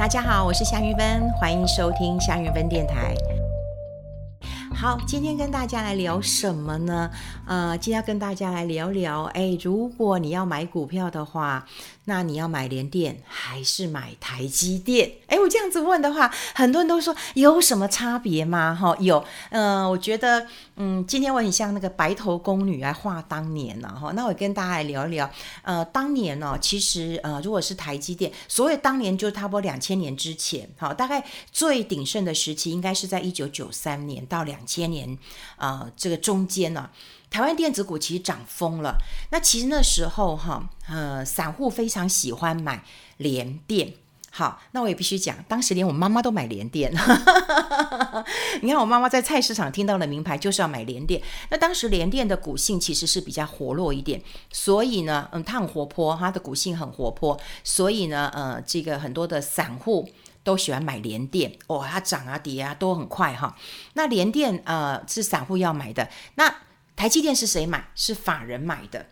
大家好，我是夏玉芬，欢迎收听夏玉芬电台。好，今天跟大家来聊什么呢？呃，今天要跟大家来聊聊，哎，如果你要买股票的话，那你要买联电还是买台积电？哎，我这样子问的话，很多人都说有什么差别吗？哈，有，呃，我觉得，嗯，今天我很像那个白头宫女来画当年了哈。那我跟大家来聊一聊，呃，当年呢、哦，其实呃，如果是台积电，所谓当年就差不多两千年之前，哈，大概最鼎盛的时期应该是在一九九三年到两千年，呃，这个中间呢、台湾电子股其实涨疯了。那其实那时候哈，呃，散户非常喜欢买联电。好，那我也必须讲，当时连我妈妈都买联电。你看，我妈妈在菜市场听到了名牌，就是要买联电。那当时联电的股性其实是比较活络一点，所以呢，嗯，它很活泼，它的股性很活泼，所以呢，呃，这个很多的散户。都喜欢买联电哦，它涨啊跌啊都很快哈。那联电呃是散户要买的，那台积电是谁买？是法人买的。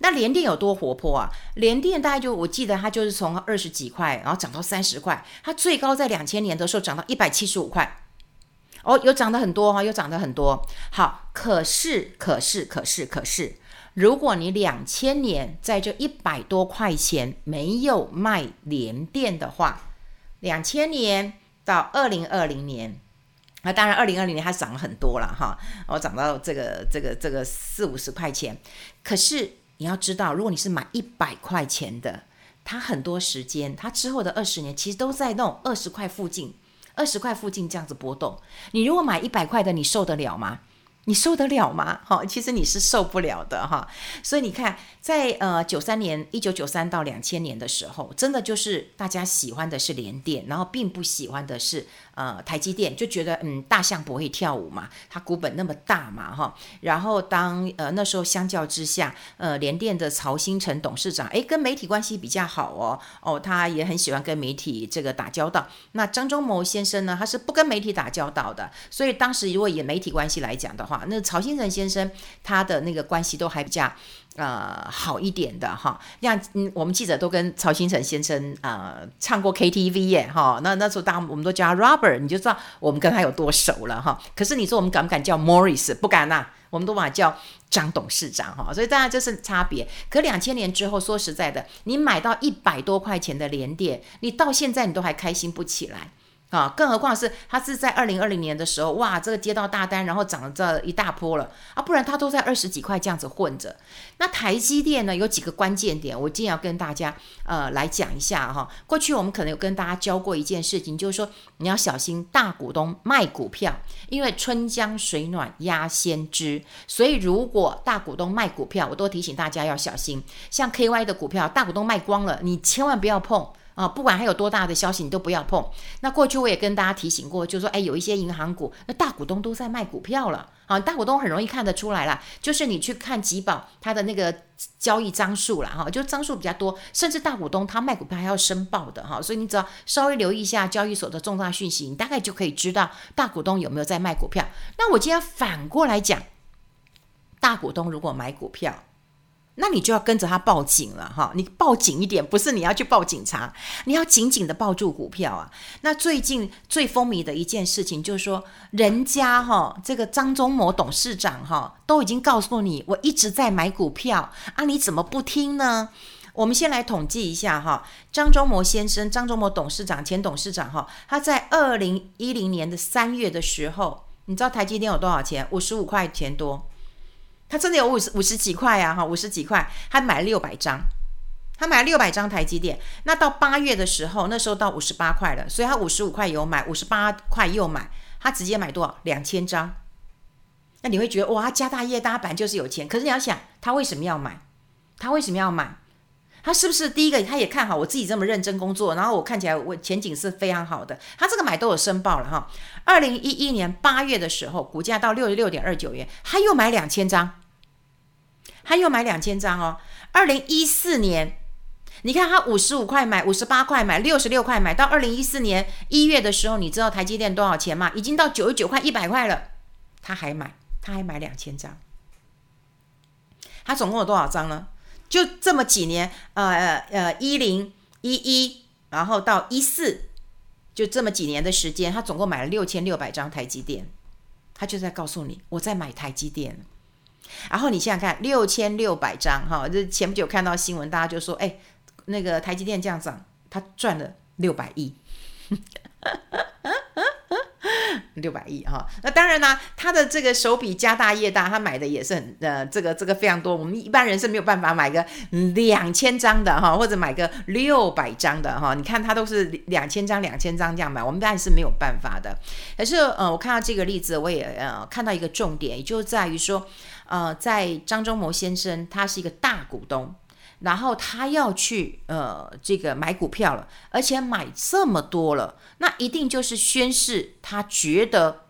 那联电有多活泼啊？联电大概就我记得它就是从二十几块，然后涨到三十块，它最高在两千年的时候涨到一百七十五块。哦，有涨得很多哈，有涨得很多。好，可是可是可是可是，如果你两千年在这一百多块钱没有卖联电的话，两千年到二零二零年，那当然二零二零年它涨了很多了哈，我涨到这个这个这个四五十块钱。可是你要知道，如果你是买一百块钱的，它很多时间，它之后的二十年其实都在那种二十块附近，二十块附近这样子波动。你如果买一百块的，你受得了吗？你受得了吗？哈，其实你是受不了的哈。所以你看，在呃九三年，一九九三到两千年的时候，真的就是大家喜欢的是联电，然后并不喜欢的是呃台积电，就觉得嗯大象不会跳舞嘛，它股本那么大嘛哈。然后当呃那时候相较之下，呃联电的曹兴诚董事长诶跟媒体关系比较好哦哦，他也很喜欢跟媒体这个打交道。那张忠谋先生呢，他是不跟媒体打交道的，所以当时如果以媒体关系来讲的话，那曹兴诚先生他的那个关系都还比较呃好一点的哈，像嗯我们记者都跟曹兴诚先生呃唱过 KTV 耶哈，那那时候当我们都叫他 Robert，你就知道我们跟他有多熟了哈。可是你说我们敢不敢叫 Morris？不敢呐、啊，我们都把他叫张董事长哈。所以当然这是差别。可两千年之后，说实在的，你买到一百多块钱的联电，你到现在你都还开心不起来。啊，更何况是他是在二零二零年的时候，哇，这个接到大单，然后涨了这一大波了啊，不然他都在二十几块这样子混着。那台积电呢，有几个关键点，我今天要跟大家呃来讲一下哈。过去我们可能有跟大家教过一件事情，就是说你要小心大股东卖股票，因为春江水暖鸭先知，所以如果大股东卖股票，我都提醒大家要小心。像 KY 的股票，大股东卖光了，你千万不要碰。啊，不管还有多大的消息，你都不要碰。那过去我也跟大家提醒过，就是说，哎，有一些银行股，那大股东都在卖股票了。啊，大股东很容易看得出来了，就是你去看集宝它的那个交易张数了，哈，就张数比较多，甚至大股东他卖股票还要申报的，哈，所以你只要稍微留意一下交易所的重大讯息，你大概就可以知道大股东有没有在卖股票。那我今天反过来讲，大股东如果买股票。那你就要跟着他报警了哈，你报警一点，不是你要去报警察，你要紧紧的抱住股票啊。那最近最风靡的一件事情就是说，人家哈这个张忠谋董事长哈都已经告诉你，我一直在买股票啊，你怎么不听呢？我们先来统计一下哈，张忠谋先生，张忠谋董事长前董事长哈，他在二零一零年的三月的时候，你知道台积电有多少钱？五十五块钱多。他真的有五十五十几块啊，哈，五十几块，他买了六百张，他买了六百张台积电。那到八月的时候，那时候到五十八块了，所以他五十五块有买，五十八块又买，他直接买多少？两千张。那你会觉得哇，家大业大，本来就是有钱。可是你要想，他为什么要买？他为什么要买？他是不是第一个？他也看好我自己这么认真工作，然后我看起来我前景是非常好的。他这个买都有申报了哈。二零一一年八月的时候，股价到六十六点二九元，他又买两千张。他又买两千张哦。二零一四年，你看他五十五块买，五十八块买，六十六块买，到二零一四年一月的时候，你知道台积电多少钱吗？已经到九十九块、一百块了，他还买，他还买两千张。他总共有多少张呢？就这么几年，呃呃呃，一零一一，然后到一四就这么几年的时间，他总共买了六千六百张台积电，他就在告诉你我在买台积电。然后你想想看，六千六百张哈，这前不久看到新闻，大家就说，哎，那个台积电这样涨，他赚了六百亿。六百亿哈，那当然呢，他的这个手笔家大业大，他买的也是很呃，这个这个非常多。我们一般人是没有办法买个两千张的哈，或者买个六百张的哈。你看他都是两千张、两千张这样买，我们当然是没有办法的。可是呃，我看到这个例子，我也呃看到一个重点，也就在于说，呃，在张忠谋先生他是一个大股东。然后他要去呃这个买股票了，而且买这么多了，那一定就是宣示他觉得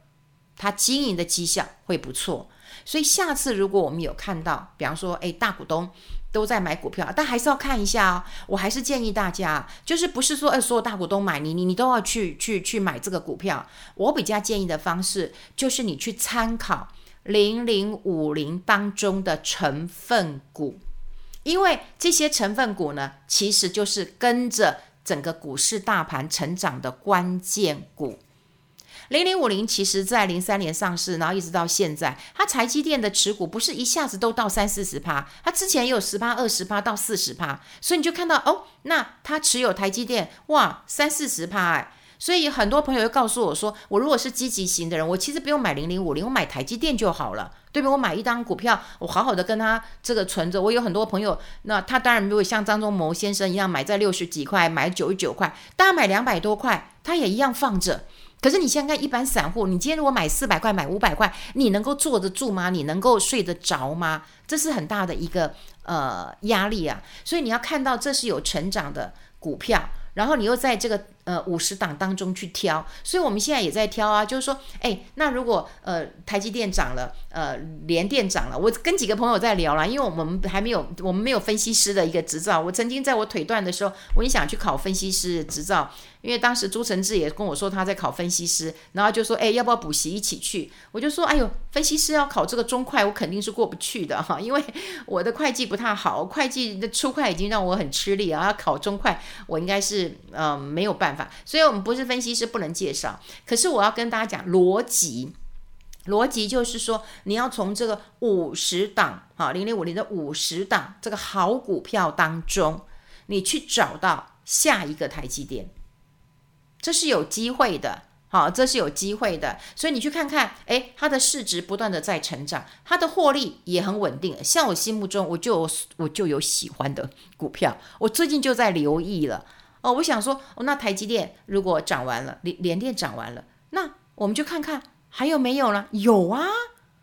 他经营的绩效会不错。所以下次如果我们有看到，比方说哎大股东都在买股票，但还是要看一下哦。我还是建议大家，就是不是说哎所有大股东买你你你都要去去去买这个股票。我比较建议的方式就是你去参考零零五零当中的成分股。因为这些成分股呢，其实就是跟着整个股市大盘成长的关键股。零零五零其实在零三年上市，然后一直到现在，它台积电的持股不是一下子都到三四十趴，它之前也有十趴、二十趴到四十趴，所以你就看到哦，那它持有台积电哇三四十趴哎。所以很多朋友又告诉我说，我如果是积极型的人，我其实不用买零零五零，我买台积电就好了，对不对？我买一张股票，我好好的跟他这个存着。我有很多朋友，那他当然如果像张忠谋先生一样买在六十几块，买九十九块，大家买两百多块，他也一样放着。可是你现在看一般散户，你今天如果买四百块，买五百块，你能够坐得住吗？你能够睡得着吗？这是很大的一个呃压力啊。所以你要看到这是有成长的股票，然后你又在这个。呃，五十档当中去挑，所以我们现在也在挑啊。就是说，哎，那如果呃台积电涨了，呃联电涨了，我跟几个朋友在聊了，因为我们还没有，我们没有分析师的一个执照。我曾经在我腿断的时候，我也想去考分析师执照，因为当时朱承志也跟我说他在考分析师，然后就说，哎，要不要补习一起去？我就说，哎呦，分析师要考这个中快，我肯定是过不去的哈，因为我的会计不太好，会计的初会已经让我很吃力啊，要考中快，我应该是呃没有办法。所以，我们不是分析师，不能介绍。可是，我要跟大家讲逻辑，逻辑就是说，你要从这个五十档，哈，零零五零的五十档这个好股票当中，你去找到下一个台积电，这是有机会的，好，这是有机会的。所以，你去看看，诶，它的市值不断的在成长，它的获利也很稳定。像我心目中，我就有我就有喜欢的股票，我最近就在留意了。哦，我想说，哦，那台积电如果涨完了，联联电涨完了，那我们就看看还有没有了。有啊，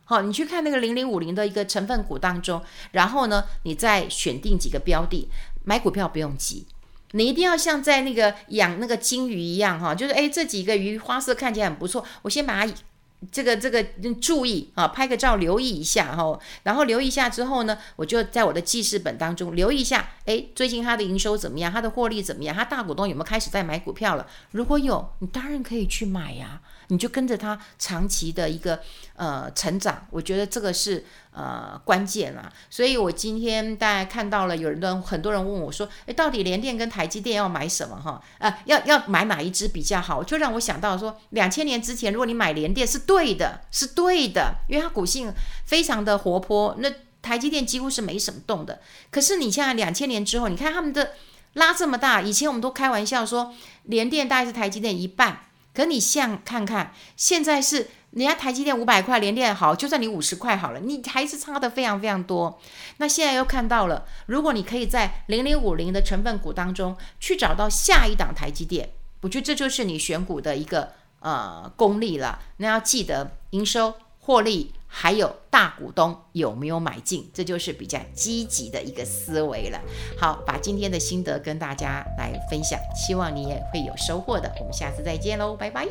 好，你去看那个零零五零的一个成分股当中，然后呢，你再选定几个标的，买股票不用急，你一定要像在那个养那个金鱼一样哈，就是诶，这几个鱼花色看起来很不错，我先把它。这个这个注意啊，拍个照留意一下哈，然后留意一下之后呢，我就在我的记事本当中留意一下，诶，最近它的营收怎么样？它的获利怎么样？它大股东有没有开始在买股票了？如果有，你当然可以去买呀。你就跟着他长期的一个呃成长，我觉得这个是呃关键啊。所以我今天大家看到了，有人都很多人问我说，诶，到底联电跟台积电要买什么哈？呃，要要买哪一支比较好？就让我想到说，两千年之前，如果你买联电是对的，是对的，因为它股性非常的活泼，那台积电几乎是没什么动的。可是你现在两千年之后，你看他们的拉这么大，以前我们都开玩笑说，联电大概是台积电一半。可你像看看，现在是人家台积电五百块，联电好，就算你五十块好了，你还是差的非常非常多。那现在又看到了，如果你可以在零零五零的成分股当中去找到下一档台积电，我觉得这就是你选股的一个呃功力了。那要记得营收、获利。还有大股东有没有买进，这就是比较积极的一个思维了。好，把今天的心得跟大家来分享，希望你也会有收获的。我们下次再见喽，拜拜。